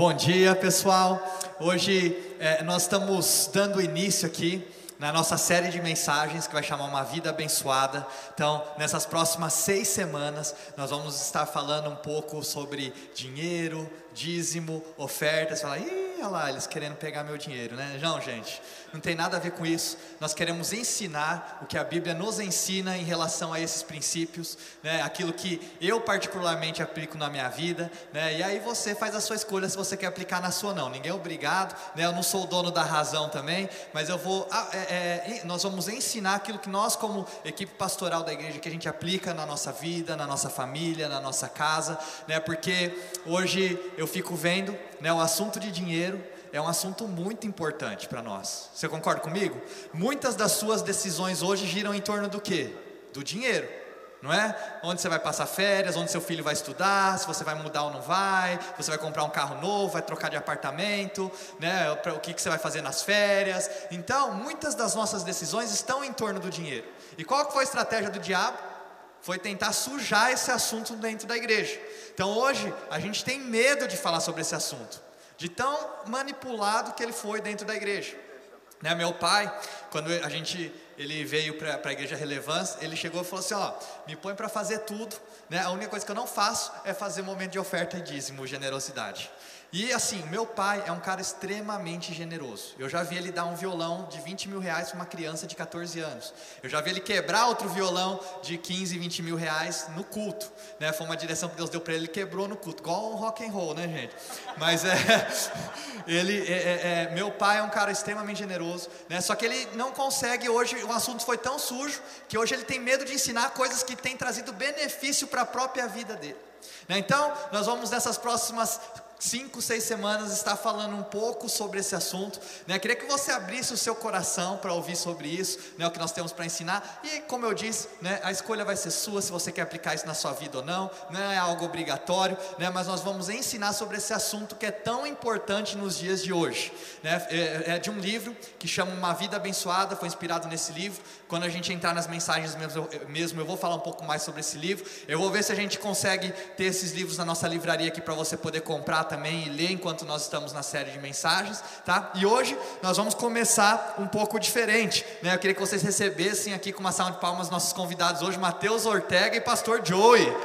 Bom dia, pessoal. Hoje é, nós estamos dando início aqui na nossa série de mensagens que vai chamar Uma Vida Abençoada. Então, nessas próximas seis semanas, nós vamos estar falando um pouco sobre dinheiro, dízimo, ofertas. Falar, ih, olha lá, eles querendo pegar meu dinheiro, né? Não, gente, não tem nada a ver com isso. Nós queremos ensinar o que a Bíblia nos ensina em relação a esses princípios, né? Aquilo que eu particularmente aplico na minha vida, né? E aí você faz a sua escolha se você quer aplicar na sua ou não. Ninguém é obrigado, né? Eu não sou o dono da razão também, mas eu vou, ah, é, é, nós vamos ensinar aquilo que nós como equipe pastoral da igreja que a gente aplica na nossa vida, na nossa família, na nossa casa, né? Porque hoje eu fico vendo, né? O assunto de dinheiro é um assunto muito importante para nós. Você concorda comigo? Muitas das suas decisões hoje giram em torno do quê? Do dinheiro. Não é? Onde você vai passar férias, onde seu filho vai estudar, se você vai mudar ou não vai, você vai comprar um carro novo, vai trocar de apartamento, né? o que, que você vai fazer nas férias. Então, muitas das nossas decisões estão em torno do dinheiro. E qual foi a estratégia do diabo? Foi tentar sujar esse assunto dentro da igreja. Então hoje a gente tem medo de falar sobre esse assunto de tão manipulado que ele foi dentro da igreja. Né, meu pai, quando a gente ele veio para a igreja Relevância, ele chegou e falou assim: ó, me põe para fazer tudo, né? A única coisa que eu não faço é fazer momento de oferta e dízimo, generosidade. E assim, meu pai é um cara extremamente generoso. Eu já vi ele dar um violão de 20 mil reais para uma criança de 14 anos. Eu já vi ele quebrar outro violão de 15, 20 mil reais no culto. Né? Foi uma direção que Deus deu para ele, ele quebrou no culto, igual um rock and roll, né, gente? Mas é, ele, é, é, é, meu pai é um cara extremamente generoso, né? Só que ele não consegue hoje. O assunto foi tão sujo que hoje ele tem medo de ensinar coisas que têm trazido benefício para a própria vida dele. Né? Então, nós vamos nessas próximas cinco, seis semanas está falando um pouco sobre esse assunto. Né? Queria que você abrisse o seu coração para ouvir sobre isso, né? o que nós temos para ensinar. E como eu disse, né? a escolha vai ser sua se você quer aplicar isso na sua vida ou não. Não é algo obrigatório, né? mas nós vamos ensinar sobre esse assunto que é tão importante nos dias de hoje. Né? É, é de um livro que chama Uma Vida Abençoada, foi inspirado nesse livro. Quando a gente entrar nas mensagens mesmo, mesmo, eu vou falar um pouco mais sobre esse livro. Eu vou ver se a gente consegue ter esses livros na nossa livraria aqui para você poder comprar também e ler enquanto nós estamos na série de mensagens, tá? E hoje nós vamos começar um pouco diferente, né? Eu queria que vocês recebessem aqui com uma salva de palmas nossos convidados hoje, Matheus Ortega e Pastor Joey.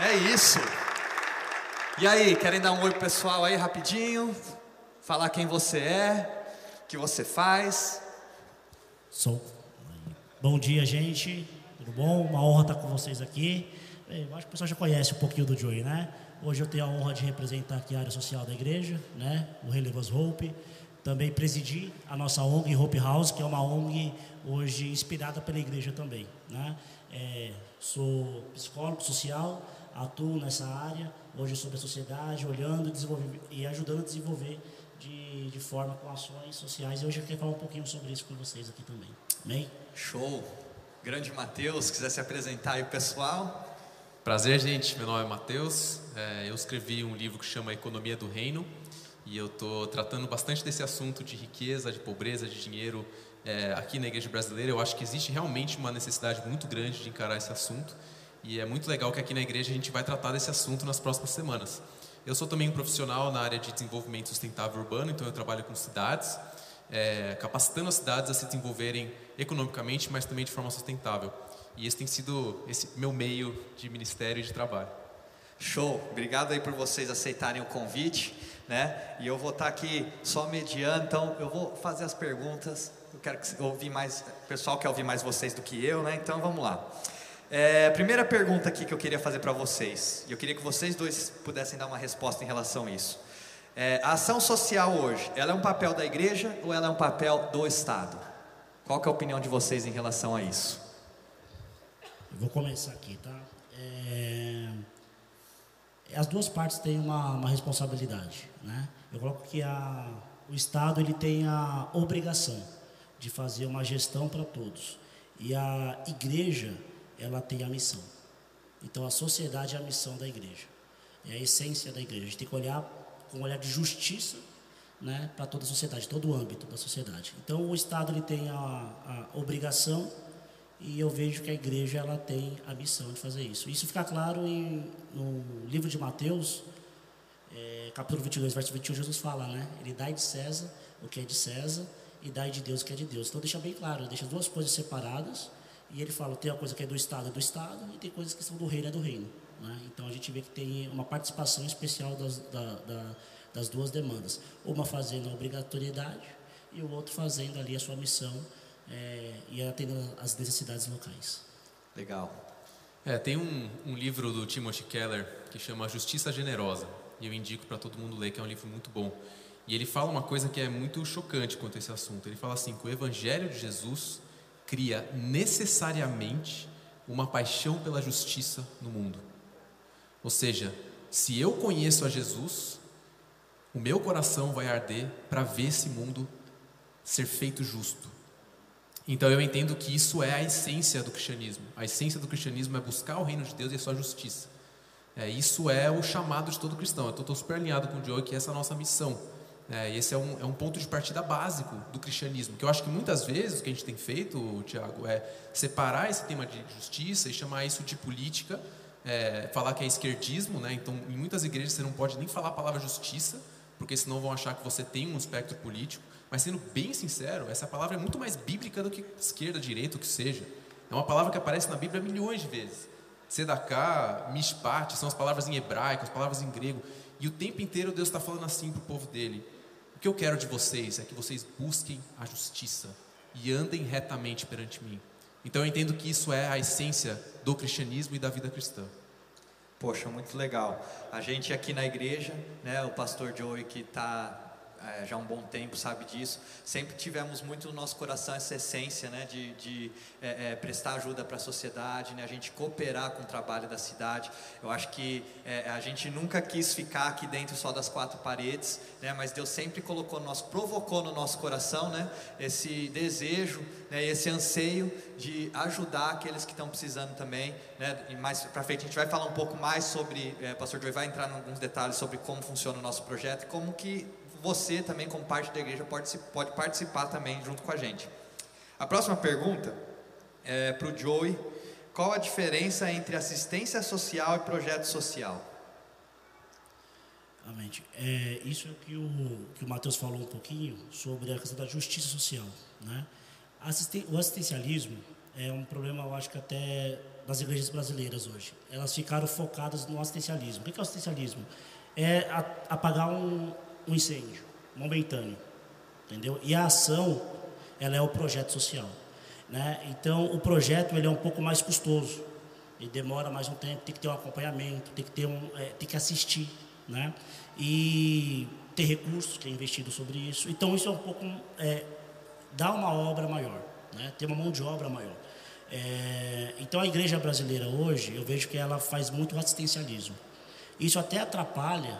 É isso. E aí, querem dar um oi pro pessoal aí rapidinho? Falar quem você é, o que você faz? Sou. Bom dia, gente. Tudo bom? Uma honra estar com vocês aqui. Eu acho que o pessoal já conhece um pouquinho do Joey, né? Hoje eu tenho a honra de representar aqui a área social da igreja, né? O Relevas Hope. Também presidi a nossa ONG Hope House, que é uma ONG hoje inspirada pela igreja também, né? É, sou psicólogo social, atuo nessa área, hoje sobre a sociedade, olhando e ajudando a desenvolver de, de forma com ações sociais. E hoje eu quero falar um pouquinho sobre isso com vocês aqui também. Amém? Show! Grande Mateus, quiser se apresentar aí pessoal. Prazer, gente. Meu nome é Mateus. É, eu escrevi um livro que chama Economia do Reino e eu estou tratando bastante desse assunto de riqueza, de pobreza, de dinheiro é, aqui na Igreja Brasileira. Eu acho que existe realmente uma necessidade muito grande de encarar esse assunto e é muito legal que aqui na igreja a gente vai tratar desse assunto nas próximas semanas. Eu sou também um profissional na área de desenvolvimento sustentável urbano, então eu trabalho com cidades, é, capacitando as cidades a se desenvolverem economicamente, mas também de forma sustentável. E esse tem sido esse meu meio de ministério e de trabalho. Show! Obrigado aí por vocês aceitarem o convite, né? E eu vou estar aqui só mediando, então eu vou fazer as perguntas. Eu quero que ouvir mais, o pessoal quer ouvir mais vocês do que eu, né? Então vamos lá. É, primeira pergunta aqui que eu queria fazer para vocês, e eu queria que vocês dois pudessem dar uma resposta em relação a isso. É, a ação social hoje, ela é um papel da igreja ou ela é um papel do Estado? Qual é a opinião de vocês em relação a isso? Eu vou começar aqui, tá? É... As duas partes têm uma, uma responsabilidade, né? Eu coloco que a, o Estado ele tem a obrigação de fazer uma gestão para todos e a igreja ela tem a missão. Então a sociedade é a missão da igreja. É a essência da igreja. A gente tem que olhar com um olhar de justiça né, para toda a sociedade, todo o âmbito da sociedade. Então o Estado ele tem a, a obrigação e eu vejo que a igreja ela tem a missão de fazer isso. Isso fica claro em, no livro de Mateus, é, capítulo 22, verso 21, Jesus fala, né? Ele dá de César o que é de César e dá de Deus o que é de Deus. Então deixa bem claro, deixa duas coisas separadas e ele fala, tem a coisa que é do Estado, é do Estado e tem coisas que são do reino, é do reino. Né? Então a gente vê que tem uma participação especial das, da, da, das duas demandas. Uma fazendo a obrigatoriedade e o outro fazendo ali a sua missão é, e atendendo as necessidades locais. Legal. É, tem um, um livro do Timothy Keller que chama Justiça Generosa e eu indico para todo mundo ler, que é um livro muito bom. E ele fala uma coisa que é muito chocante quanto a esse assunto. Ele fala assim: que o Evangelho de Jesus cria necessariamente uma paixão pela justiça no mundo. Ou seja, se eu conheço a Jesus, o meu coração vai arder para ver esse mundo ser feito justo. Então eu entendo que isso é a essência do cristianismo. A essência do cristianismo é buscar o reino de Deus e a sua justiça. É, isso é o chamado de todo cristão. Eu estou super alinhado com o Joe que essa é a nossa missão. É, esse é um, é um ponto de partida básico do cristianismo, que eu acho que muitas vezes o que a gente tem feito, Tiago, é separar esse tema de justiça e chamar isso de política, é, falar que é esquerdismo, né? então em muitas igrejas você não pode nem falar a palavra justiça, porque senão vão achar que você tem um espectro político, mas sendo bem sincero, essa palavra é muito mais bíblica do que esquerda, direita, o que seja. É uma palavra que aparece na Bíblia milhões de vezes. Sedaká, mishpat, são as palavras em hebraico, as palavras em grego. E o tempo inteiro Deus está falando assim para o povo dele. O que eu quero de vocês é que vocês busquem a justiça e andem retamente perante mim. Então eu entendo que isso é a essência do cristianismo e da vida cristã. Poxa, muito legal. A gente aqui na igreja, né, o pastor Joey que está é, já há um bom tempo sabe disso. Sempre tivemos muito no nosso coração essa essência né, de, de é, é, prestar ajuda para a sociedade, né, a gente cooperar com o trabalho da cidade. Eu acho que é, a gente nunca quis ficar aqui dentro só das quatro paredes, né, mas Deus sempre colocou no nosso, provocou no nosso coração né, esse desejo, né, esse anseio de ajudar aqueles que estão precisando também. Né, e mais para frente a gente vai falar um pouco mais sobre, é, Pastor Joey vai entrar em alguns detalhes sobre como funciona o nosso projeto e como que você também, como parte da igreja, pode, pode participar também junto com a gente. A próxima pergunta é para o Joey. Qual a diferença entre assistência social e projeto social? Amém. É, isso que o, que o Matheus falou um pouquinho sobre a questão da justiça social. Né? Assisten, o assistencialismo é um problema, eu acho que até das igrejas brasileiras hoje. Elas ficaram focadas no assistencialismo. O que é o assistencialismo? É apagar um, um incêndio momentâneo, entendeu? E a ação, ela é o projeto social, né? Então, o projeto ele é um pouco mais custoso, ele demora mais um tempo, tem que ter um acompanhamento, tem que ter um, é, tem que assistir, né? E ter recursos que é investido sobre isso. Então, isso é um pouco é, dá uma obra maior, né? Tem uma mão de obra maior. É, então, a igreja brasileira hoje, eu vejo que ela faz muito assistencialismo. Isso até atrapalha,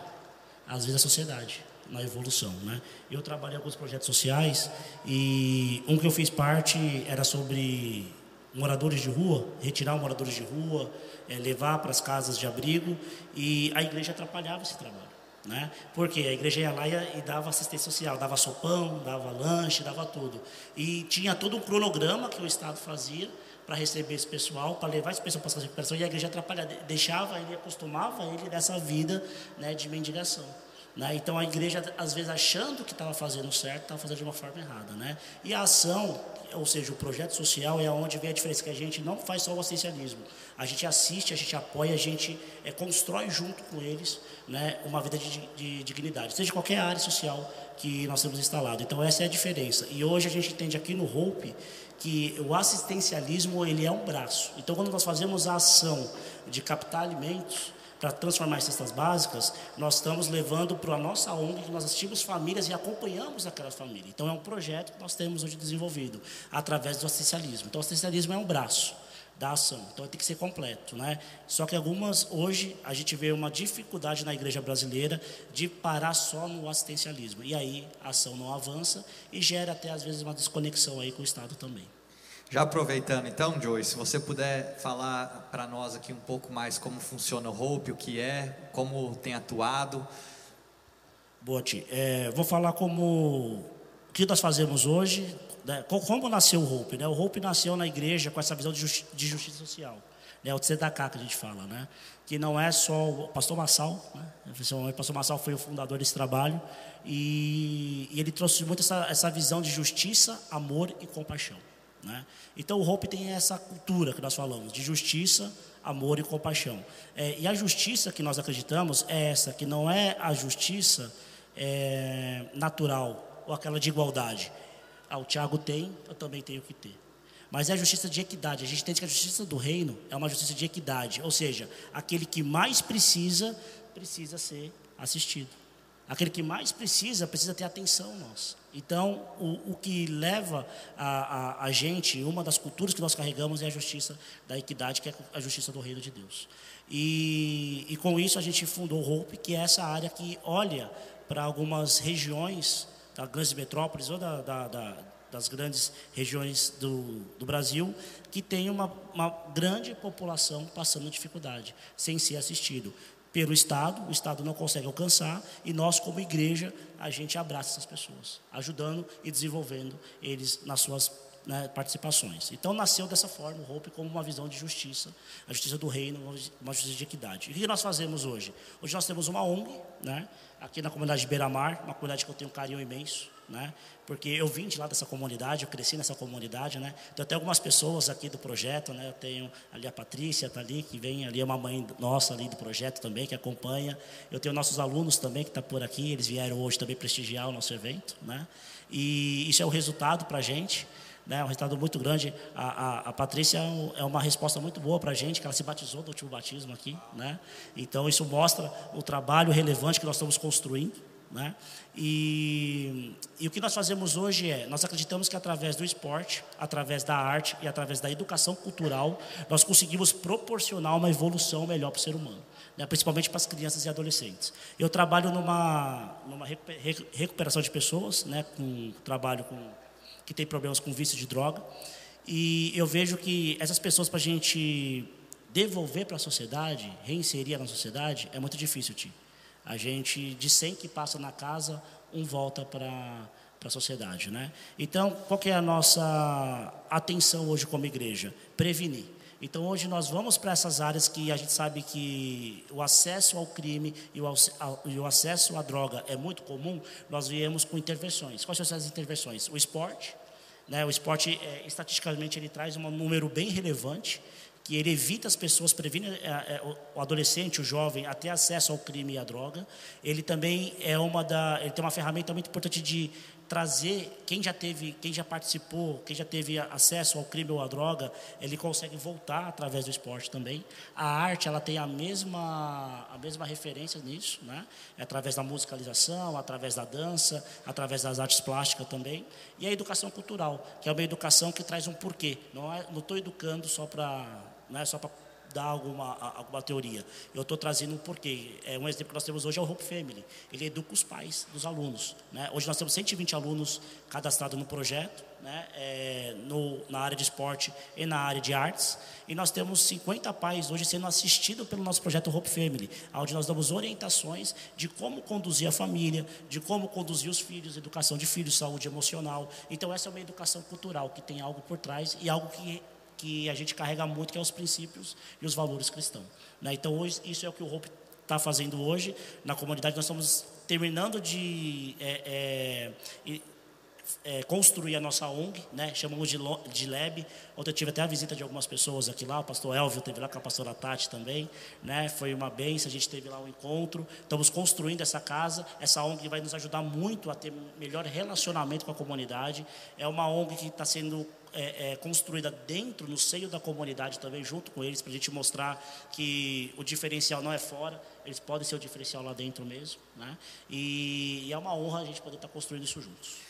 às vezes, a sociedade na evolução, né? Eu trabalhei alguns projetos sociais e um que eu fiz parte era sobre moradores de rua, retirar moradores de rua, é, levar para as casas de abrigo e a igreja atrapalhava esse trabalho, né? Porque a igreja ia lá e, dava assistência social, dava sopão, dava lanche, dava tudo e tinha todo um cronograma que o Estado fazia para receber esse pessoal, para levar esse pessoal para de recuperação e a igreja atrapalhava, deixava ele, acostumava ele dessa vida né, de mendigação. Né? Então a igreja, às vezes, achando que estava fazendo certo, estava fazendo de uma forma errada. Né? E a ação, ou seja, o projeto social é onde vem a diferença, que a gente não faz só o assistencialismo. A gente assiste, a gente apoia, a gente é, constrói junto com eles né, uma vida de, de, de dignidade, seja qualquer área social que nós temos instalado. Então essa é a diferença. E hoje a gente entende aqui no Hope que o assistencialismo ele é um braço. Então quando nós fazemos a ação de captar alimentos, para transformar em cestas básicas, nós estamos levando para a nossa ONG, que nós assistimos famílias e acompanhamos aquela família. Então, é um projeto que nós temos hoje desenvolvido, através do assistencialismo. Então, o assistencialismo é um braço da ação, então tem que ser completo, né? Só que algumas, hoje, a gente vê uma dificuldade na igreja brasileira de parar só no assistencialismo. E aí, a ação não avança e gera até, às vezes, uma desconexão aí com o Estado também. Já aproveitando então, Joey, se você puder falar para nós aqui um pouco mais como funciona o Hope, o que é, como tem atuado. Boa, Ti. É, vou falar como o que nós fazemos hoje, né, como nasceu o Hope. Né? O Hope nasceu na igreja com essa visão de, justi de justiça social. né, o Tzedakah que a gente fala, né? Que não é só o pastor Massal, né? O pastor Massal foi o fundador desse trabalho e, e ele trouxe muito essa, essa visão de justiça, amor e compaixão, né? Então o Hope tem essa cultura que nós falamos de justiça, amor e compaixão. É, e a justiça que nós acreditamos é essa, que não é a justiça é, natural ou aquela de igualdade. Ah, o Tiago tem, eu também tenho que ter. Mas é a justiça de equidade. A gente entende que a justiça do reino é uma justiça de equidade. Ou seja, aquele que mais precisa, precisa ser assistido. Aquele que mais precisa, precisa ter atenção nossa. Então, o, o que leva a, a, a, gente, uma das culturas que nós carregamos é a justiça da equidade, que é a justiça do reino de Deus. E, e com isso a gente fundou o Hope, que é essa área que olha para algumas regiões, das grandes metrópoles ou da, da, da, das grandes regiões do, do Brasil, que tem uma, uma grande população passando dificuldade, sem ser assistido pelo Estado, o Estado não consegue alcançar, e nós, como igreja, a gente abraça essas pessoas, ajudando e desenvolvendo eles nas suas né, participações. Então nasceu dessa forma o Hope como uma visão de justiça, a justiça do reino, uma justiça de equidade. E o que nós fazemos hoje? Hoje nós temos uma ONG, né, aqui na comunidade de Beira-Mar, uma comunidade que eu tenho um carinho imenso, né? Porque eu vim de lá dessa comunidade, eu cresci nessa comunidade, né? Tem até algumas pessoas aqui do projeto, né? Eu tenho ali a Patrícia, tá ali, que vem ali, é uma mãe nossa ali do projeto também, que acompanha. Eu tenho nossos alunos também que estão tá por aqui, eles vieram hoje também prestigiar o nosso evento, né? E isso é o resultado para a gente, né? Um resultado muito grande. A, a, a Patrícia é, é uma resposta muito boa para a gente, que ela se batizou do último batismo aqui, né? Então isso mostra o trabalho relevante que nós estamos construindo, né? E, e, o que nós fazemos hoje é, nós acreditamos que através do esporte, através da arte e através da educação cultural, nós conseguimos proporcionar uma evolução melhor para o ser humano, né? principalmente para as crianças e adolescentes. Eu trabalho numa, numa recuperação de pessoas, né? com trabalho com, que tem problemas com vício de droga, e eu vejo que essas pessoas, para a gente devolver para a sociedade, reinserir na sociedade, é muito difícil, Tio. A gente, de 100 que passa na casa, um volta para a sociedade. Né? Então, qual é a nossa atenção hoje como igreja? Prevenir. Então, hoje nós vamos para essas áreas que a gente sabe que o acesso ao crime e o, acesso à droga é muito comum, nós viemos com intervenções. Quais são essas intervenções? O esporte. Né? O esporte, é, estatisticamente, ele traz um número bem relevante que ele evita as pessoas, previne é, é, o adolescente, o jovem, a ter acesso ao crime e à droga. Ele também é uma da, ele tem uma ferramenta muito importante de trazer quem já teve, quem já participou, quem já teve acesso ao crime ou à droga, ele consegue voltar através do esporte também. A arte, ela tem a mesma a mesma referência nisso, né? É através da musicalização, através da dança, através das artes plásticas também. E a educação cultural, que é uma educação que traz um porquê. Não é, não estou educando só para não é só para dar alguma, alguma teoria. Eu estou trazendo um porquê. É, um exemplo que nós temos hoje é o Hope Family. Ele educa os pais dos alunos. Né? Hoje nós temos 120 alunos cadastrados no projeto, né? É, no, na área de esporte e na área de artes. E nós temos 50 pais hoje sendo assistidos pelo nosso projeto Hope Family, onde nós damos orientações de como conduzir a família, de como conduzir os filhos, educação de filhos, saúde emocional. Então essa é uma educação cultural que tem algo por trás e algo que que a gente carrega muito, que é os princípios e os valores cristãos. Né? Então, hoje, isso é o que o Hope está fazendo hoje. Na comunidade, nós estamos terminando de é, é, é, construir a nossa ONG, né? chamamos de, de Lab. Ontem eu tive até a visita de algumas pessoas aqui lá, o pastor Elvio teve lá com a pastora Tati também, né? foi uma benção, a gente teve lá um encontro. Estamos construindo essa casa, essa ONG vai nos ajudar muito a ter melhor relacionamento com a comunidade. É uma ONG que está sendo é, é, construída dentro, no seio da comunidade também, junto com eles, para a gente mostrar que o diferencial não é fora, eles podem ser o diferencial lá dentro mesmo. Né? E, e é uma honra a gente poder estar tá construindo isso juntos.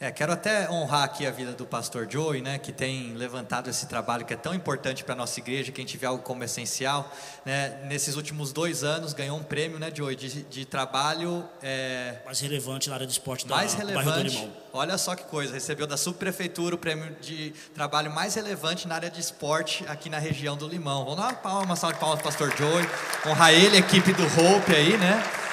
É, quero até honrar aqui a vida do pastor Joey, né, que tem levantado esse trabalho que é tão importante para a nossa igreja, que a gente vê algo como essencial. Né, nesses últimos dois anos ganhou um prêmio, né, Joey, de, de trabalho... É, mais relevante na área de esporte da Mais relevante, olha só que coisa, recebeu da subprefeitura o prêmio de trabalho mais relevante na área de esporte aqui na região do Limão. Vamos dar uma palma, uma salva de palmas para pastor Joey, honrar ele, a equipe do Hope aí, né?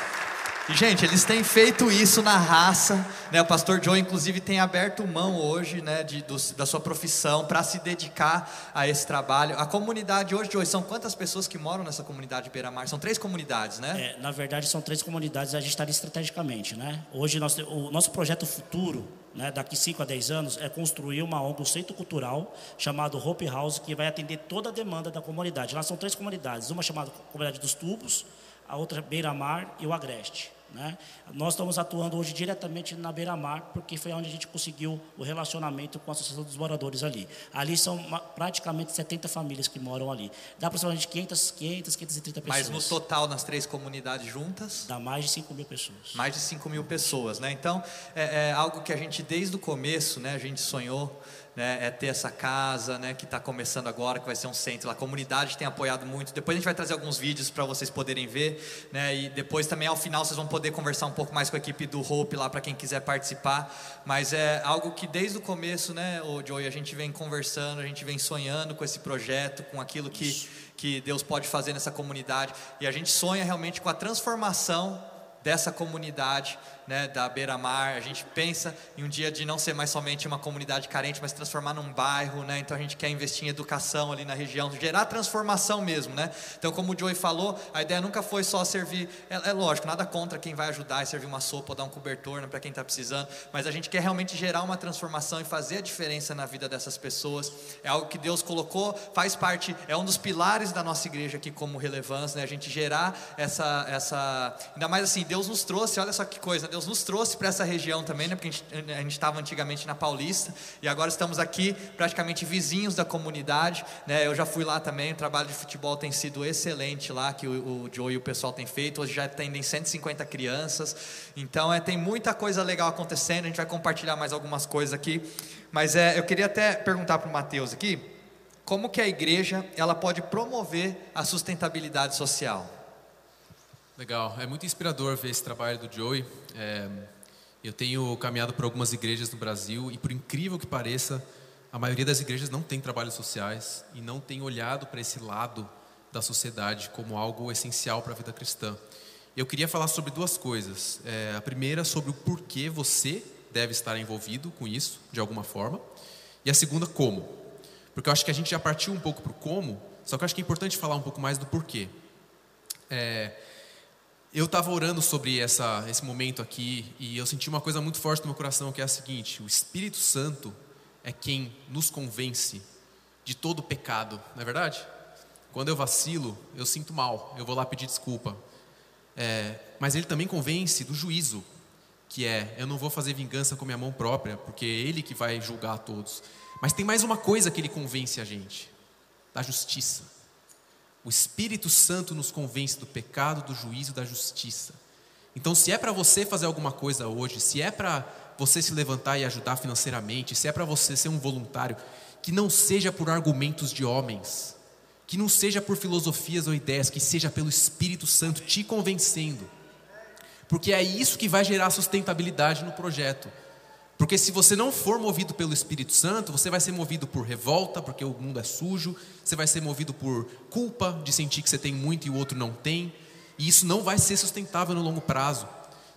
E, gente, eles têm feito isso na raça, né? O pastor Joe, inclusive, tem aberto mão hoje, né, de, do, da sua profissão para se dedicar a esse trabalho. A comunidade hoje, Joe, são quantas pessoas que moram nessa comunidade de Beira-Mar? São três comunidades, né? É, na verdade, são três comunidades, a gente está ali estrategicamente, né? Hoje, o nosso projeto futuro, né, daqui 5 a 10 anos, é construir uma ONG, um centro cultural, chamado Hope House, que vai atender toda a demanda da comunidade. Lá são três comunidades, uma chamada Comunidade dos Tubos, a outra Beira-Mar e o Agreste. Né? Nós estamos atuando hoje diretamente na beira-mar, porque foi onde a gente conseguiu o relacionamento com a Associação dos Moradores ali. Ali são praticamente 70 famílias que moram ali. Dá aproximadamente 500, 500 530 pessoas. Mas no total, nas três comunidades juntas? Dá mais de 5 mil pessoas. Mais de 5 mil pessoas, né? Então, é, é algo que a gente, desde o começo, né, a gente sonhou né, é ter essa casa, né, que está começando agora, que vai ser um centro. A comunidade tem apoiado muito. Depois a gente vai trazer alguns vídeos para vocês poderem ver, né, e depois também ao final vocês vão poder conversar um pouco mais com a equipe do Hope lá para quem quiser participar. Mas é algo que desde o começo, né, o Joey, a gente vem conversando, a gente vem sonhando com esse projeto, com aquilo que que Deus pode fazer nessa comunidade, e a gente sonha realmente com a transformação dessa comunidade né, da beira-mar. A gente pensa em um dia de não ser mais somente uma comunidade carente, mas transformar num bairro, né? Então a gente quer investir em educação ali na região, gerar transformação mesmo, né? Então, como o Joey falou, a ideia nunca foi só servir. É, é lógico, nada contra quem vai ajudar e servir uma sopa ou dar um cobertor né, para quem está precisando, mas a gente quer realmente gerar uma transformação e fazer a diferença na vida dessas pessoas. É algo que Deus colocou, faz parte, é um dos pilares da nossa igreja aqui como relevância, né? A gente gerar essa, essa, ainda mais assim, Deus nos trouxe. Olha só que coisa. Deus nos trouxe para essa região também, né? Porque a gente estava antigamente na Paulista e agora estamos aqui praticamente vizinhos da comunidade, né? Eu já fui lá também, o trabalho de futebol tem sido excelente lá, que o, o Joe e o pessoal têm feito. Hoje já atendem 150 crianças, então é, tem muita coisa legal acontecendo. A gente vai compartilhar mais algumas coisas aqui, mas é, eu queria até perguntar para o Mateus aqui, como que a igreja ela pode promover a sustentabilidade social? Legal, é muito inspirador ver esse trabalho do Joey. É, eu tenho caminhado por algumas igrejas no Brasil e, por incrível que pareça, a maioria das igrejas não tem trabalhos sociais e não tem olhado para esse lado da sociedade como algo essencial para a vida cristã. Eu queria falar sobre duas coisas. É, a primeira, sobre o porquê você deve estar envolvido com isso, de alguma forma. E a segunda, como. Porque eu acho que a gente já partiu um pouco para o como, só que eu acho que é importante falar um pouco mais do porquê. É, eu estava orando sobre essa, esse momento aqui e eu senti uma coisa muito forte no meu coração que é a seguinte: o Espírito Santo é quem nos convence de todo pecado, não é verdade? Quando eu vacilo, eu sinto mal, eu vou lá pedir desculpa. É, mas ele também convence do juízo, que é: eu não vou fazer vingança com minha mão própria, porque é ele que vai julgar a todos. Mas tem mais uma coisa que ele convence a gente: da justiça. O Espírito Santo nos convence do pecado, do juízo, da justiça. Então, se é para você fazer alguma coisa hoje, se é para você se levantar e ajudar financeiramente, se é para você ser um voluntário, que não seja por argumentos de homens, que não seja por filosofias ou ideias, que seja pelo Espírito Santo te convencendo. Porque é isso que vai gerar sustentabilidade no projeto. Porque se você não for movido pelo Espírito Santo, você vai ser movido por revolta, porque o mundo é sujo, você vai ser movido por culpa de sentir que você tem muito e o outro não tem, e isso não vai ser sustentável no longo prazo.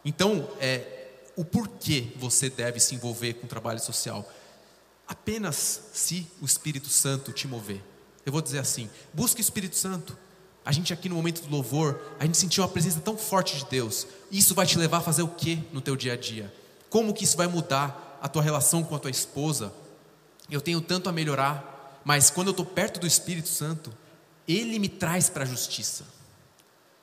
Então, é, o porquê você deve se envolver com o trabalho social? Apenas se o Espírito Santo te mover. Eu vou dizer assim: busque o Espírito Santo. A gente aqui no momento do louvor, a gente sentiu uma presença tão forte de Deus. Isso vai te levar a fazer o que no teu dia a dia? Como que isso vai mudar a tua relação com a tua esposa? Eu tenho tanto a melhorar, mas quando eu estou perto do Espírito Santo, Ele me traz para a justiça.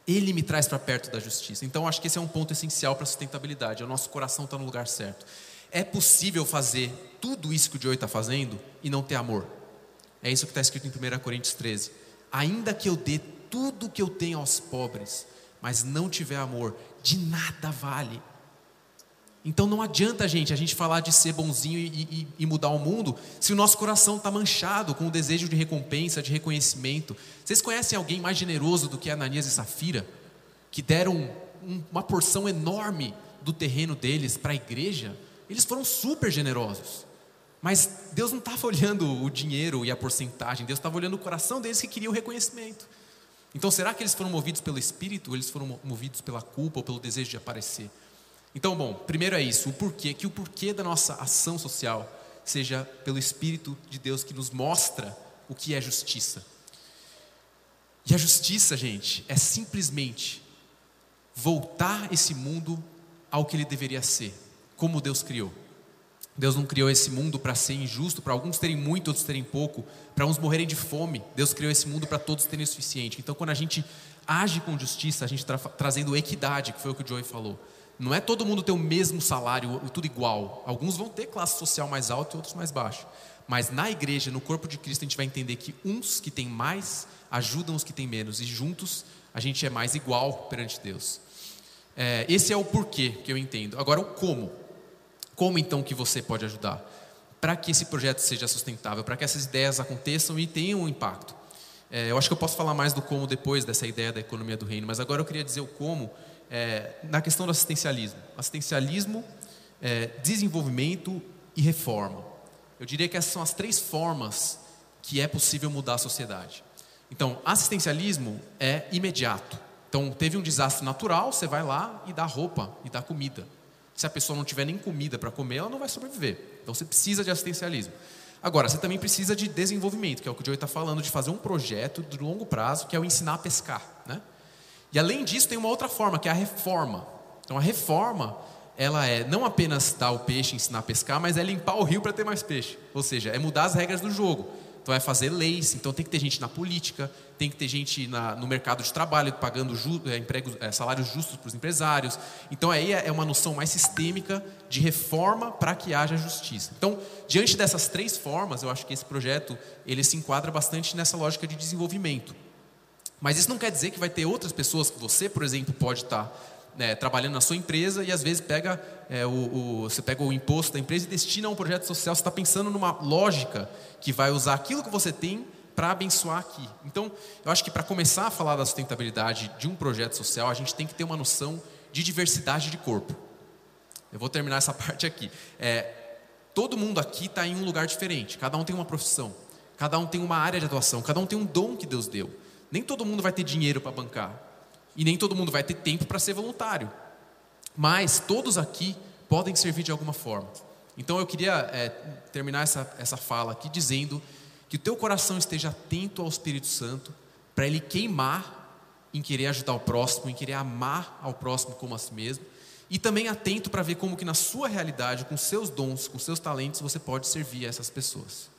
Ele me traz para perto da justiça. Então, acho que esse é um ponto essencial para a sustentabilidade. O nosso coração está no lugar certo. É possível fazer tudo isso que o Joey está fazendo e não ter amor. É isso que está escrito em 1 Coríntios 13. Ainda que eu dê tudo o que eu tenho aos pobres, mas não tiver amor, de nada vale. Então não adianta, gente, a gente falar de ser bonzinho e, e, e mudar o mundo se o nosso coração está manchado com o desejo de recompensa, de reconhecimento. Vocês conhecem alguém mais generoso do que Ananias e Safira? Que deram um, uma porção enorme do terreno deles para a igreja? Eles foram super generosos. Mas Deus não estava olhando o dinheiro e a porcentagem, Deus estava olhando o coração deles que queria o reconhecimento. Então, será que eles foram movidos pelo Espírito ou eles foram movidos pela culpa ou pelo desejo de aparecer? Então, bom, primeiro é isso, o porquê, que o porquê da nossa ação social seja pelo Espírito de Deus que nos mostra o que é justiça. E a justiça, gente, é simplesmente voltar esse mundo ao que ele deveria ser, como Deus criou. Deus não criou esse mundo para ser injusto, para alguns terem muito, outros terem pouco, para uns morrerem de fome. Deus criou esse mundo para todos terem o suficiente. Então, quando a gente age com justiça, a gente está trazendo equidade, que foi o que o Joey falou. Não é todo mundo ter o mesmo salário, tudo igual. Alguns vão ter classe social mais alta e outros mais baixa. Mas na igreja, no corpo de Cristo, a gente vai entender que uns que têm mais ajudam os que têm menos, e juntos a gente é mais igual perante Deus. É, esse é o porquê que eu entendo. Agora, o como. Como então que você pode ajudar? Para que esse projeto seja sustentável, para que essas ideias aconteçam e tenham um impacto. É, eu acho que eu posso falar mais do como depois dessa ideia da economia do reino, mas agora eu queria dizer o como é, na questão do assistencialismo. Assistencialismo, é, desenvolvimento e reforma. Eu diria que essas são as três formas que é possível mudar a sociedade. Então, assistencialismo é imediato. Então, teve um desastre natural, você vai lá e dá roupa e dá comida. Se a pessoa não tiver nem comida para comer, ela não vai sobreviver. Então, você precisa de assistencialismo. Agora, você também precisa de desenvolvimento, que é o que o Joey está falando, de fazer um projeto de longo prazo, que é o ensinar a pescar. Né? E além disso, tem uma outra forma, que é a reforma. Então, a reforma, ela é não apenas dar o peixe, ensinar a pescar, mas é limpar o rio para ter mais peixe. Ou seja, é mudar as regras do jogo. Então, é fazer leis. Então, tem que ter gente na política, tem que ter gente na, no mercado de trabalho pagando ju, é, empregos, é, salários justos para os empresários. Então, aí é, é uma noção mais sistêmica de reforma para que haja justiça. Então, diante dessas três formas, eu acho que esse projeto ele se enquadra bastante nessa lógica de desenvolvimento. Mas isso não quer dizer que vai ter outras pessoas que você, por exemplo, pode estar né, trabalhando na sua empresa e às vezes pega é, o, o, você pega o imposto da empresa e destina a um projeto social. Você está pensando numa lógica que vai usar aquilo que você tem para abençoar aqui. Então, eu acho que para começar a falar da sustentabilidade de um projeto social, a gente tem que ter uma noção de diversidade de corpo. Eu vou terminar essa parte aqui. É, todo mundo aqui está em um lugar diferente. Cada um tem uma profissão. Cada um tem uma área de atuação. Cada um tem um dom que Deus deu. Nem todo mundo vai ter dinheiro para bancar. E nem todo mundo vai ter tempo para ser voluntário. Mas todos aqui podem servir de alguma forma. Então eu queria é, terminar essa, essa fala aqui dizendo que o teu coração esteja atento ao Espírito Santo para ele queimar em querer ajudar o próximo, em querer amar ao próximo como a si mesmo, e também atento para ver como que na sua realidade, com seus dons, com seus talentos, você pode servir a essas pessoas.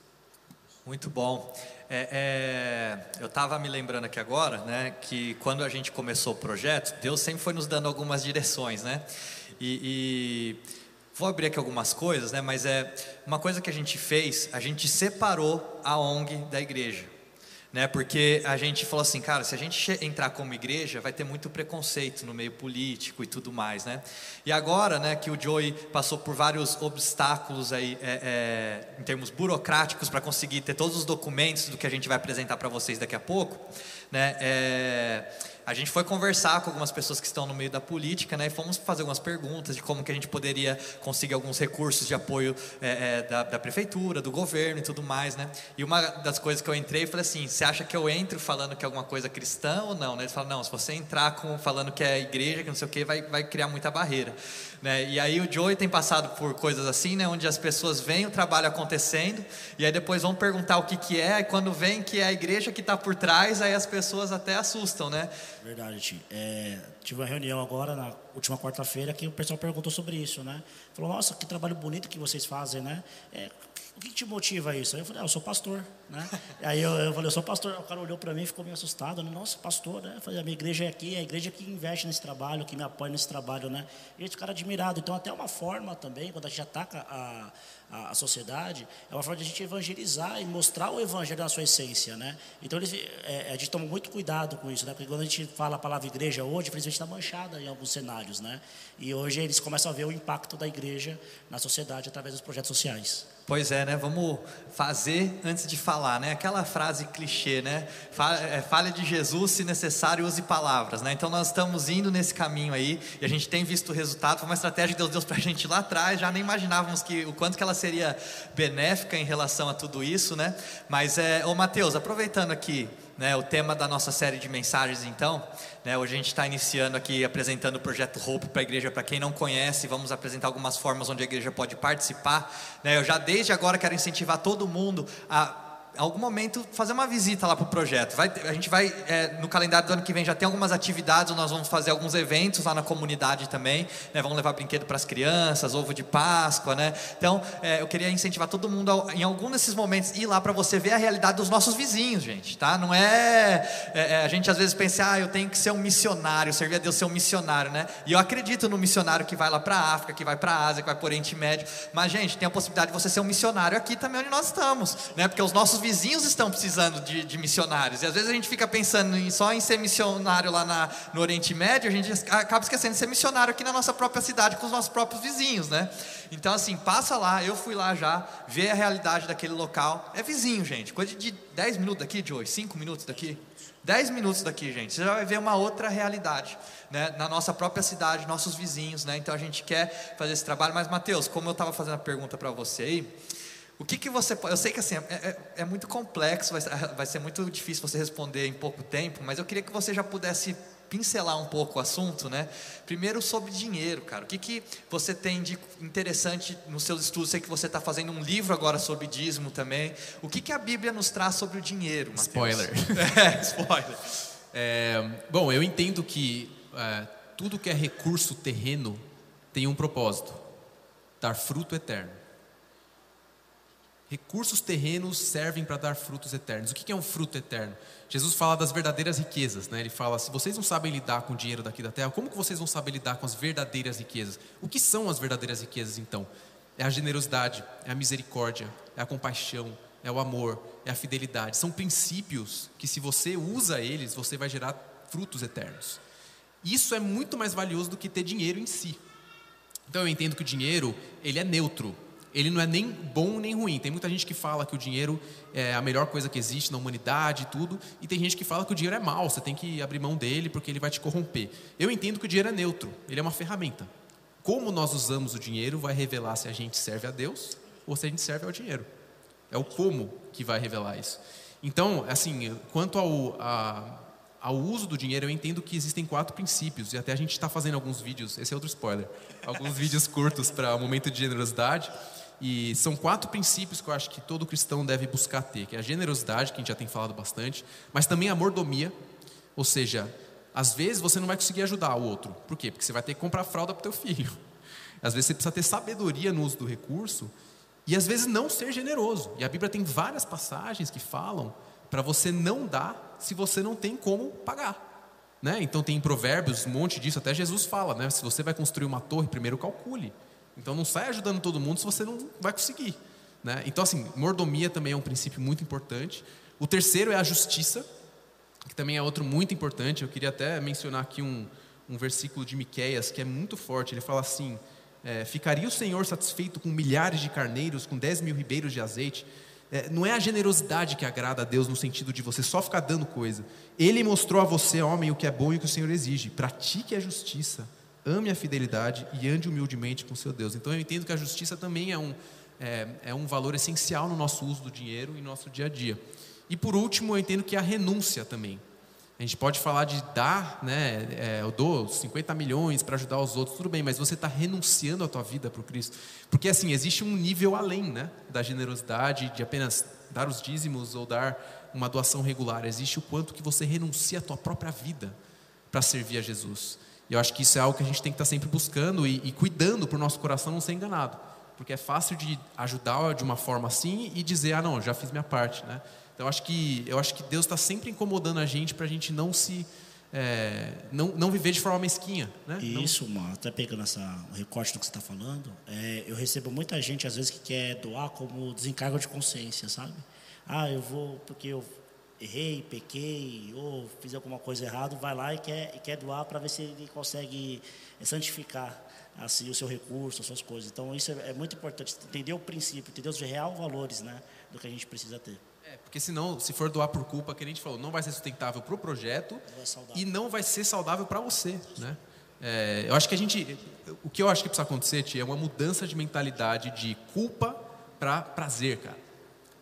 Muito bom. É, é, eu estava me lembrando aqui agora, né, que quando a gente começou o projeto, Deus sempre foi nos dando algumas direções, né? E, e, vou abrir aqui algumas coisas, né? Mas é uma coisa que a gente fez, a gente separou a ONG da igreja né? Porque a gente falou assim, cara, se a gente entrar como igreja, vai ter muito preconceito no meio político e tudo mais, né? E agora, né, que o Joey passou por vários obstáculos aí, é, é, em termos burocráticos, para conseguir ter todos os documentos do que a gente vai apresentar para vocês daqui a pouco, né? É, a gente foi conversar com algumas pessoas que estão no meio da política, né? E fomos fazer algumas perguntas de como que a gente poderia conseguir alguns recursos de apoio é, é, da, da, prefeitura, do governo e tudo mais, né? E uma das coisas que eu entrei, falei assim: você acha que eu entro falando que é alguma coisa cristã ou não? Né? Eles falaram: não, se você entrar com falando que é igreja, que não sei o que, vai, vai criar muita barreira. Né? E aí o Joey tem passado por coisas assim, né? Onde as pessoas veem o trabalho acontecendo e aí depois vão perguntar o que que é, e quando vem que é a igreja que está por trás, aí as pessoas até assustam, né? Verdade. É, tive uma reunião agora, na última quarta-feira, que o pessoal perguntou sobre isso, né? Falou, nossa, que trabalho bonito que vocês fazem, né? É, o que, te motiva isso? Aí eu falei, ah, eu sou pastor, né? Aí eu, eu falei, eu sou pastor. O cara olhou para mim e ficou meio assustado, né? Nossa, pastor, né? Eu falei, a minha igreja é aqui, é a igreja que investe nesse trabalho, que me apoia nesse trabalho, né? E esse cara admirado. Então, até uma forma também, quando a gente ataca a a, a, sociedade, é uma forma de a gente evangelizar e mostrar o evangelho na sua essência, né? Então eles, é, a gente toma muito cuidado com isso, né? Porque quando a gente fala a palavra igreja hoje, infelizmente está manchada em alguns cenários, né? E hoje eles começam a ver o impacto da igreja na sociedade através dos projetos sociais. Pois é, né? Vamos fazer antes de falar, né? Aquela frase clichê, né? É, fale de Jesus, se necessário, use palavras, né? Então nós estamos indo nesse caminho aí e a gente tem visto o resultado. Foi uma estratégia que Deus deu para a gente lá atrás. Já nem imaginávamos que o quanto que ela seria benéfica em relação a tudo isso, né? Mas é, ô Mateus, aproveitando aqui, né, o tema da nossa série de mensagens, então. Né, hoje a gente está iniciando aqui apresentando o projeto Hope para a igreja. Para quem não conhece, vamos apresentar algumas formas onde a igreja pode participar. Né, eu já desde agora quero incentivar todo mundo a algum momento fazer uma visita lá para o projeto. Vai, a gente vai, é, no calendário do ano que vem já tem algumas atividades, nós vamos fazer alguns eventos lá na comunidade também, né? vamos levar brinquedo para as crianças, ovo de Páscoa, né? Então, é, eu queria incentivar todo mundo a, em algum desses momentos ir lá para você ver a realidade dos nossos vizinhos, gente, tá? Não é, é, é, a gente às vezes pensa, ah, eu tenho que ser um missionário, servir a Deus ser um missionário, né? E eu acredito no missionário que vai lá para a África, que vai para a Ásia, que vai para o Oriente Médio, mas gente, tem a possibilidade de você ser um missionário aqui também onde nós estamos, né? Porque os nossos vizinhos estão precisando de, de, missionários. E às vezes a gente fica pensando em, só em ser missionário lá na, no Oriente Médio, a gente acaba esquecendo de ser missionário aqui na nossa própria cidade, com os nossos próprios vizinhos, né? Então, assim, passa lá, eu fui lá já, ver a realidade daquele local. É vizinho, gente, coisa de 10 minutos daqui, Joey, 5 minutos daqui. 10 minutos daqui, gente, você já vai ver uma outra realidade, né? Na nossa própria cidade, nossos vizinhos, né? Então a gente quer fazer esse trabalho. Mas, Mateus, como eu estava fazendo a pergunta para você aí, o que, que você pode. Eu sei que assim, é, é, é muito complexo, vai, vai ser muito difícil você responder em pouco tempo, mas eu queria que você já pudesse pincelar um pouco o assunto, né? Primeiro sobre dinheiro, cara. O que, que você tem de interessante nos seus estudos? Sei que você está fazendo um livro agora sobre dízimo também. O que, que a Bíblia nos traz sobre o dinheiro, Mateus? Spoiler. é, spoiler. É, bom, eu entendo que é, tudo que é recurso terreno tem um propósito: dar fruto eterno. Recursos terrenos servem para dar frutos eternos. O que é um fruto eterno? Jesus fala das verdadeiras riquezas, né? Ele fala: se vocês não sabem lidar com o dinheiro daqui da terra, como que vocês vão saber lidar com as verdadeiras riquezas? O que são as verdadeiras riquezas então? É a generosidade, é a misericórdia, é a compaixão, é o amor, é a fidelidade. São princípios que, se você usa eles, você vai gerar frutos eternos. Isso é muito mais valioso do que ter dinheiro em si. Então eu entendo que o dinheiro ele é neutro ele não é nem bom nem ruim. Tem muita gente que fala que o dinheiro é a melhor coisa que existe na humanidade e tudo, e tem gente que fala que o dinheiro é mau, você tem que abrir mão dele porque ele vai te corromper. Eu entendo que o dinheiro é neutro, ele é uma ferramenta. Como nós usamos o dinheiro vai revelar se a gente serve a Deus ou se a gente serve ao dinheiro. É o como que vai revelar isso. Então, assim, quanto ao, a, ao uso do dinheiro, eu entendo que existem quatro princípios, e até a gente está fazendo alguns vídeos, esse é outro spoiler, alguns vídeos curtos para o momento de generosidade. E são quatro princípios que eu acho que todo cristão deve buscar ter, que é a generosidade, que a gente já tem falado bastante, mas também a mordomia, ou seja, às vezes você não vai conseguir ajudar o outro. Por quê? Porque você vai ter que comprar fralda para o teu filho. Às vezes você precisa ter sabedoria no uso do recurso e às vezes não ser generoso. E a Bíblia tem várias passagens que falam para você não dar se você não tem como pagar. Né? Então tem em Provérbios um monte disso, até Jesus fala, né? se você vai construir uma torre, primeiro calcule. Então não sai ajudando todo mundo se você não vai conseguir. Né? Então, assim, mordomia também é um princípio muito importante. O terceiro é a justiça, que também é outro muito importante. Eu queria até mencionar aqui um, um versículo de Miqueias que é muito forte. Ele fala assim: é, Ficaria o Senhor satisfeito com milhares de carneiros, com dez mil ribeiros de azeite? É, não é a generosidade que agrada a Deus no sentido de você só ficar dando coisa. Ele mostrou a você, homem, o que é bom e o que o Senhor exige. Pratique a justiça, ame a fidelidade e ande humildemente com seu Deus. Então eu entendo que a justiça também é um, é, é um valor essencial no nosso uso do dinheiro e no nosso dia a dia. E por último, eu entendo que a renúncia também. A gente pode falar de dar, né? É, eu dou 50 milhões para ajudar os outros, tudo bem, mas você está renunciando a tua vida para o Cristo. Porque assim, existe um nível além né, da generosidade, de apenas dar os dízimos ou dar uma doação regular. Existe o quanto que você renuncia a tua própria vida para servir a Jesus. E eu acho que isso é algo que a gente tem que estar sempre buscando e, e cuidando para o nosso coração não ser enganado. Porque é fácil de ajudar de uma forma assim e dizer, ah, não, já fiz minha parte. Né? Então eu acho que, eu acho que Deus está sempre incomodando a gente para a gente não se. É, não, não viver de forma mesquinha. Né? Isso, mano, até pegando essa, o recorte do que você está falando, é, eu recebo muita gente, às vezes, que quer doar como desencargo de consciência, sabe? Ah, eu vou porque eu errei, pequei ou fiz alguma coisa errada, vai lá e quer, e quer doar para ver se ele consegue santificar assim o seu recurso, as suas coisas. Então isso é, é muito importante entender o princípio, entender os reais valores, né, do que a gente precisa ter. É, porque senão, se for doar por culpa, que a gente falou, não vai ser sustentável para o projeto não e não vai ser saudável para você, né? É, eu acho que a gente, o que eu acho que precisa acontecer, tia, é uma mudança de mentalidade de culpa para prazer, cara.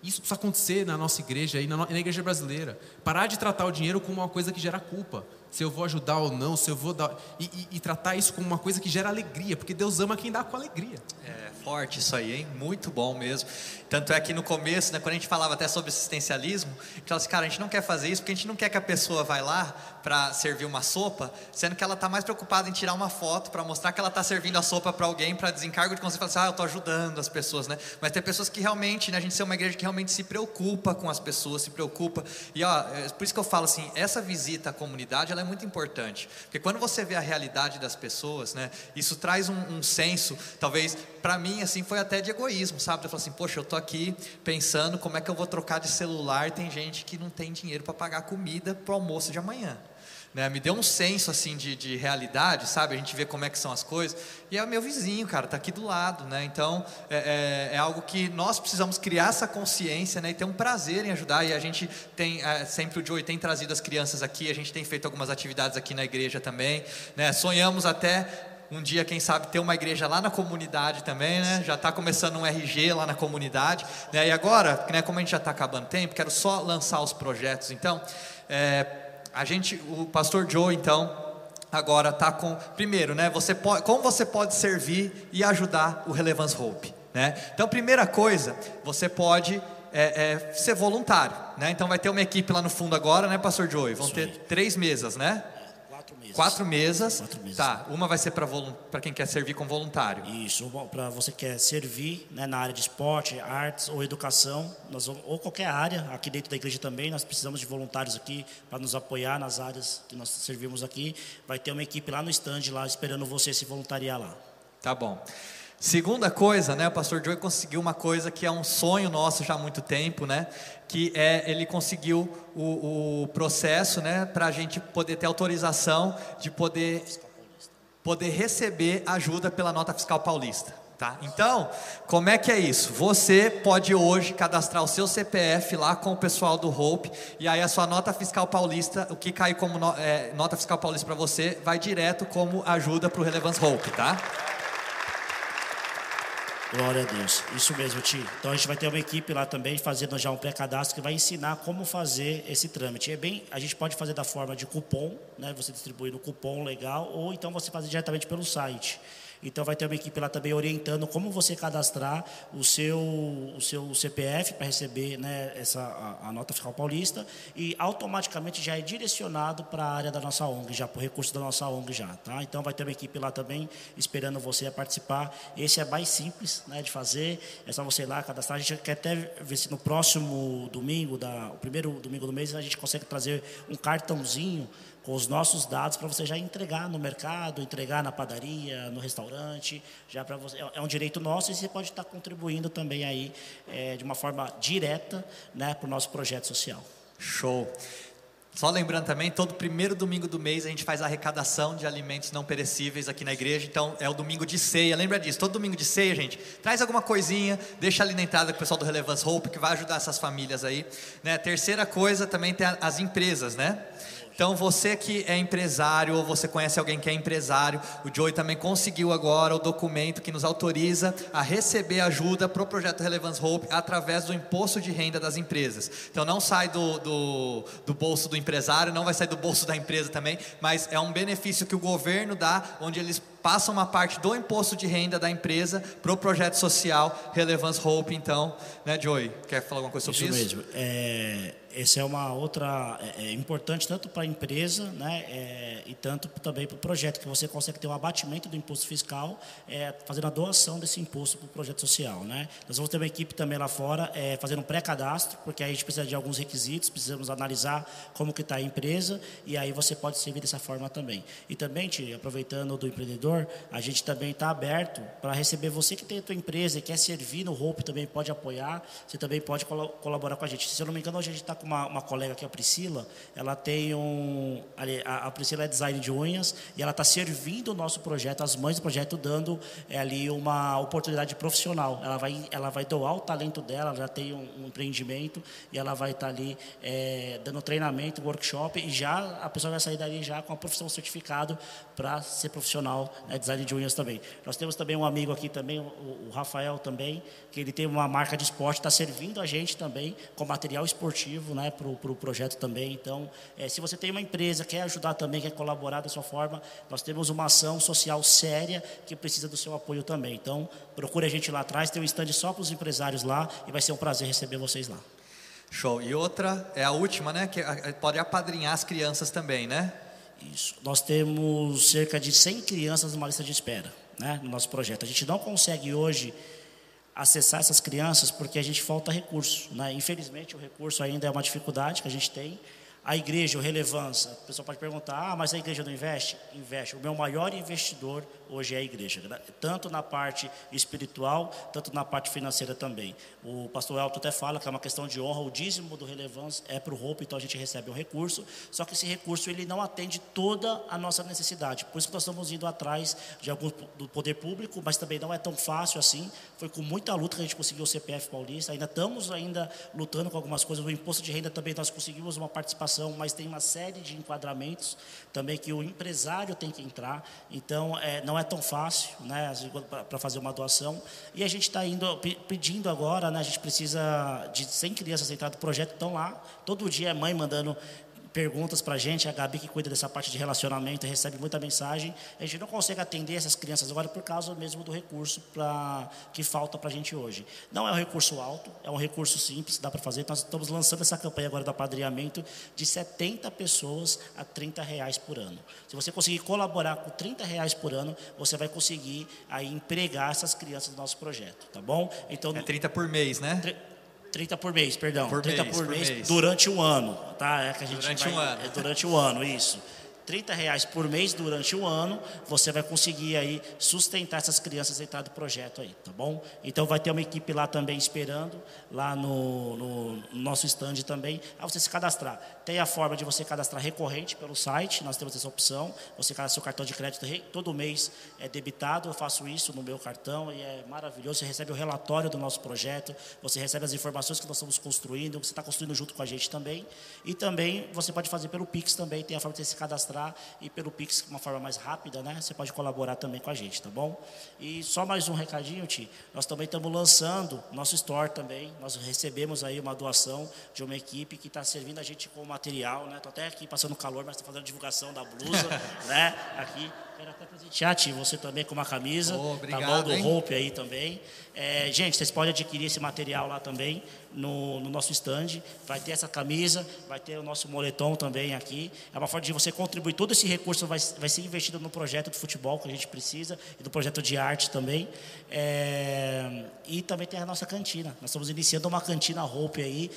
Isso precisa acontecer na nossa igreja e na, na igreja brasileira. Parar de tratar o dinheiro como uma coisa que gera culpa. Se eu vou ajudar ou não, se eu vou dar. E, e, e tratar isso como uma coisa que gera alegria, porque Deus ama quem dá com alegria. É forte isso aí, hein? Muito bom mesmo. Tanto é que no começo, né, quando a gente falava até sobre assistencialismo, a gente falava assim, cara, a gente não quer fazer isso porque a gente não quer que a pessoa vá lá para servir uma sopa, sendo que ela está mais preocupada em tirar uma foto para mostrar que ela está servindo a sopa para alguém, para desencargo de consciência, assim, ah, eu estou ajudando as pessoas, né? Mas tem pessoas que realmente, né, a gente ser uma igreja que realmente se preocupa com as pessoas, se preocupa. E ó, é por isso que eu falo assim, essa visita à comunidade, ela é muito importante, porque quando você vê a realidade das pessoas, né, isso traz um, um senso, talvez para mim assim foi até de egoísmo, sabe? Eu falo assim, poxa, eu tô aqui pensando como é que eu vou trocar de celular, tem gente que não tem dinheiro para pagar comida para o almoço de amanhã. Né, me deu um senso assim de, de, realidade, sabe? A gente vê como é que são as coisas. E é o meu vizinho, cara, tá aqui do lado, né? Então é, é, é algo que nós precisamos criar essa consciência, né? E ter um prazer em ajudar. E a gente tem é, sempre o Joey tem trazido as crianças aqui. A gente tem feito algumas atividades aqui na igreja também, né? Sonhamos até um dia, quem sabe, ter uma igreja lá na comunidade também, né? Já está começando um RG lá na comunidade. Né? E agora, né, como a gente já está acabando tempo, quero só lançar os projetos. Então, é, a gente, o pastor Joe, então, agora está com. Primeiro, né? Você pode, como você pode servir e ajudar o Relevance Hope? Né? Então, primeira coisa, você pode é, é, ser voluntário. Né? Então vai ter uma equipe lá no fundo agora, né, Pastor Joey? Vão ter três mesas, né? Quatro mesas. Quatro mesas. Tá, uma vai ser para quem quer servir como voluntário. Isso, para você quer servir né, na área de esporte, artes ou educação, nós, ou qualquer área, aqui dentro da igreja também, nós precisamos de voluntários aqui para nos apoiar nas áreas que nós servimos aqui. Vai ter uma equipe lá no stand, lá esperando você se voluntariar lá. Tá bom. Segunda coisa, né, o pastor Joey conseguiu uma coisa que é um sonho nosso já há muito tempo, né, que é ele conseguiu o, o processo, né, para a gente poder ter autorização de poder poder receber ajuda pela nota fiscal paulista. Tá? Então, como é que é isso? Você pode hoje cadastrar o seu CPF lá com o pessoal do Hope e aí a sua nota fiscal paulista, o que cai como no, é, nota fiscal paulista para você, vai direto como ajuda para o Relevance Hope, tá? Glória a Deus. Isso mesmo, Ti. Então a gente vai ter uma equipe lá também fazendo já um pré-cadastro que vai ensinar como fazer esse trâmite. É bem, a gente pode fazer da forma de cupom, né? Você distribuir no cupom legal, ou então você fazer diretamente pelo site. Então vai ter uma equipe lá também orientando como você cadastrar o seu, o seu CPF para receber né, essa, a, a, nota fiscal paulista e automaticamente já é direcionado para a área da nossa ONG, já para o recurso da nossa ONG já. Tá? Então vai ter uma equipe lá também esperando você participar. Esse é mais simples né, de fazer, é só você ir lá cadastrar. A gente quer até ver se no próximo domingo, da, o primeiro domingo do mês, a gente consegue trazer um cartãozinho com os nossos dados para você já entregar no mercado, entregar na padaria, no restaurante, já para você é um direito nosso e você pode estar contribuindo também aí é, de uma forma direta, né, para o nosso projeto social. Show. Só lembrando também, todo primeiro domingo do mês a gente faz arrecadação de alimentos não perecíveis aqui na igreja. Então é o domingo de ceia. Lembra disso? Todo domingo de ceia, gente, traz alguma coisinha, deixa ali na entrada com o pessoal do Relevance Hope que vai ajudar essas famílias aí. Né? Terceira coisa também tem as empresas, né? Então, você que é empresário ou você conhece alguém que é empresário, o Joey também conseguiu agora o documento que nos autoriza a receber ajuda para o projeto Relevance Hope através do imposto de renda das empresas. Então, não sai do, do, do bolso do empresário, não vai sair do bolso da empresa também, mas é um benefício que o governo dá, onde eles passam uma parte do imposto de renda da empresa para o projeto social Relevance Hope. Então, né, Joey? Quer falar alguma coisa sobre isso? Isso mesmo. É essa é uma outra é, é importante tanto para a empresa né, é, e tanto também para o projeto, que você consegue ter um abatimento do imposto fiscal, é, fazendo a doação desse imposto para o projeto social. Né? Nós vamos ter uma equipe também lá fora é, fazendo um pré-cadastro, porque aí a gente precisa de alguns requisitos, precisamos analisar como que está a empresa e aí você pode servir dessa forma também. E também, Tia, aproveitando do empreendedor, a gente também está aberto para receber você que tem a tua empresa e quer servir no Hope também pode apoiar, você também pode colaborar com a gente. Se eu não me engano, hoje a gente está com uma, uma colega aqui, a Priscila. Ela tem um. A, a Priscila é design de unhas e ela está servindo o nosso projeto, as mães do projeto, dando é, ali uma oportunidade profissional. Ela vai, ela vai doar o talento dela, ela já tem um, um empreendimento e ela vai estar tá ali é, dando treinamento, workshop e já a pessoa vai sair dali já com a profissão certificado para ser profissional né, design de unhas também. Nós temos também um amigo aqui também, o, o Rafael também, que ele tem uma marca de esporte, está servindo a gente também com material esportivo né, para o pro projeto também. Então, é, se você tem uma empresa, quer ajudar também, quer colaborar da sua forma, nós temos uma ação social séria que precisa do seu apoio também. Então, procure a gente lá atrás, tem um stand só para os empresários lá e vai ser um prazer receber vocês lá. Show. E outra, é a última, né? Que pode apadrinhar as crianças também, né? Isso. Nós temos cerca de 100 crianças numa lista de espera, né? No nosso projeto. A gente não consegue hoje acessar essas crianças porque a gente falta recurso, né? Infelizmente, o recurso ainda é uma dificuldade que a gente tem. A igreja, o relevância, a pessoa pode perguntar: ah, mas a igreja não investe? Investe. O meu maior investidor hoje é a igreja, né? tanto na parte espiritual, tanto na parte financeira também. O pastor Elton até fala que é uma questão de honra, o dízimo do relevância é para o roupa, então a gente recebe um recurso, só que esse recurso ele não atende toda a nossa necessidade. Por isso que nós estamos indo atrás de algum do poder público, mas também não é tão fácil assim. Foi com muita luta que a gente conseguiu o CPF paulista. Ainda estamos ainda lutando com algumas coisas. O imposto de renda também nós conseguimos uma participação, mas tem uma série de enquadramentos também que o empresário tem que entrar. Então é, não é tão fácil, né, para fazer uma doação. E a gente está indo pedindo agora, né, a gente precisa de 100 crianças entrar no projeto, estão lá. Todo dia é mãe mandando perguntas para a gente, a Gabi que cuida dessa parte de relacionamento recebe muita mensagem. A gente não consegue atender essas crianças agora por causa mesmo do recurso pra, que falta para a gente hoje. Não é um recurso alto, é um recurso simples, dá para fazer. Nós estamos lançando essa campanha agora do apadrinhamento de 70 pessoas a 30 reais por ano. Se você conseguir colaborar com 30 reais por ano, você vai conseguir aí empregar essas crianças do nosso projeto, tá bom? Então, é 30 por mês, né? 30 por mês, perdão. Por 30 mês, por, mês, mês, durante um ano, tá? É que a gente durante vai, um ano. É durante um ano, isso. 30 reais por mês durante um ano, você vai conseguir aí sustentar essas crianças dentro do projeto aí, tá bom? Então vai ter uma equipe lá também esperando, lá no, no nosso stand também, a você se cadastrar. Tem a forma de você cadastrar recorrente pelo site, nós temos essa opção, você cadastra seu cartão de crédito todo mês é debitado, eu faço isso no meu cartão e é maravilhoso, você recebe o relatório do nosso projeto, você recebe as informações que nós estamos construindo, você está construindo junto com a gente também, e também você pode fazer pelo Pix também, tem a forma de você se cadastrar e pelo Pix, uma forma mais rápida, né? Você pode colaborar também com a gente, tá bom? E só mais um recadinho, Ti. Nós também estamos lançando nosso store também. Nós recebemos aí uma doação de uma equipe que está servindo a gente com material, né? Estou até aqui passando calor, mas está fazendo divulgação da blusa, né? Aqui. Quero até presentear, Ti, você também com uma camisa. Oh, obrigado, tá bom? Do hein? Hope aí também. É, gente, vocês podem adquirir esse material lá também no, no, nosso stand. Vai ter essa camisa, vai ter o nosso moletom também aqui. É uma forma de você contribuir. Todo esse recurso vai, vai ser investido no projeto de futebol que a gente precisa e no projeto de arte também. É, e também tem a nossa cantina. Nós estamos iniciando uma cantina Hope aí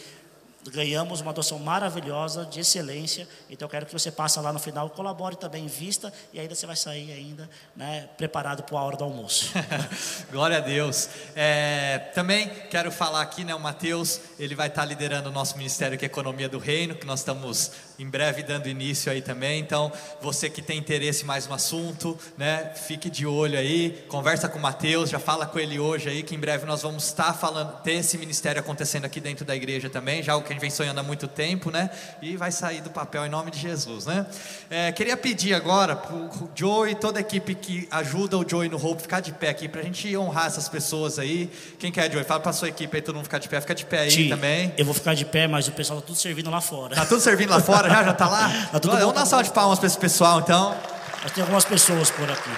ganhamos uma adoção maravilhosa, de excelência. Então eu quero que você passe lá no final, colabore também, invista e ainda você vai sair ainda né, preparado para a hora do almoço. Glória a Deus. É, também quero falar aqui, né, o Mateus, ele vai estar liderando o nosso Ministério que é Economia do Reino, que nós estamos em breve dando início aí também. Então, você que tem interesse em mais um assunto, né, fique de olho aí, conversa com o Mateus, já fala com ele hoje aí, que em breve nós vamos estar falando, ter esse ministério acontecendo aqui dentro da igreja também, já o que a gente vem sonhando há muito tempo, né? E vai sair do papel em nome de Jesus, né? É, queria pedir agora para o Joey e toda a equipe que ajuda o Joey no Hope ficar de pé aqui, para a gente honrar essas pessoas aí. Quem quer, Joey? Fala para sua equipe aí, todo mundo ficar de pé, fica de pé aí Ti, também. Eu vou ficar de pé, mas o pessoal tá tudo servindo lá fora. Tá tudo servindo lá fora já? Já tá lá? Tá tudo Vamos bom, dar tá salva de palmas para esse pessoal, então. Mas tem algumas pessoas por aqui.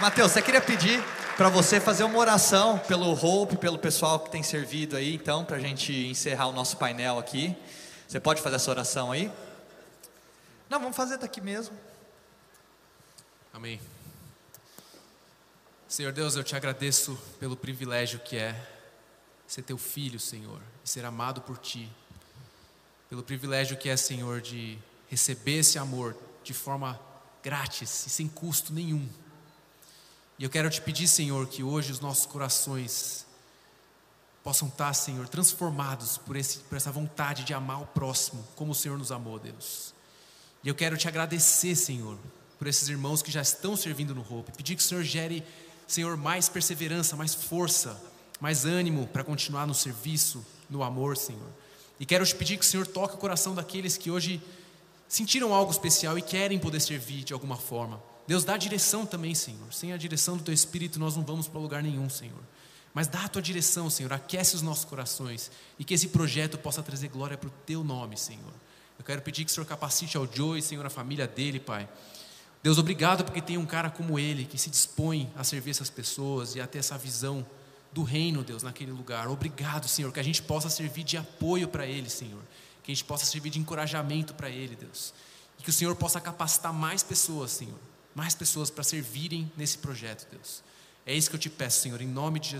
Mateus, você queria pedir para você fazer uma oração pelo Hope, pelo pessoal que tem servido aí, então, para a gente encerrar o nosso painel aqui. Você pode fazer essa oração aí? Não, vamos fazer daqui mesmo. Amém. Senhor Deus, eu te agradeço pelo privilégio que é ser teu filho, Senhor, e ser amado por ti. Pelo privilégio que é, Senhor, de receber esse amor de forma grátis e sem custo nenhum. E eu quero te pedir, Senhor, que hoje os nossos corações possam estar, Senhor, transformados por, esse, por essa vontade de amar o próximo, como o Senhor nos amou, Deus. E eu quero te agradecer, Senhor, por esses irmãos que já estão servindo no Hope. Pedir que o Senhor gere, Senhor, mais perseverança, mais força, mais ânimo para continuar no serviço, no amor, Senhor. E quero te pedir que o Senhor toque o coração daqueles que hoje sentiram algo especial e querem poder servir de alguma forma. Deus dá direção também, Senhor. Sem a direção do Teu Espírito nós não vamos para lugar nenhum, Senhor. Mas dá a Tua direção, Senhor. Aquece os nossos corações e que esse projeto possa trazer glória para o Teu nome, Senhor. Eu quero pedir que o Senhor capacite ao Joey, Senhor, a família dele, Pai. Deus, obrigado porque tem um cara como ele que se dispõe a servir essas pessoas e a ter essa visão do reino, Deus, naquele lugar. Obrigado, Senhor, que a gente possa servir de apoio para ele, Senhor. Que a gente possa servir de encorajamento para ele, Deus. E que o Senhor possa capacitar mais pessoas, Senhor. Mais pessoas para servirem nesse projeto, Deus. É isso que eu te peço, Senhor, em nome de Jesus.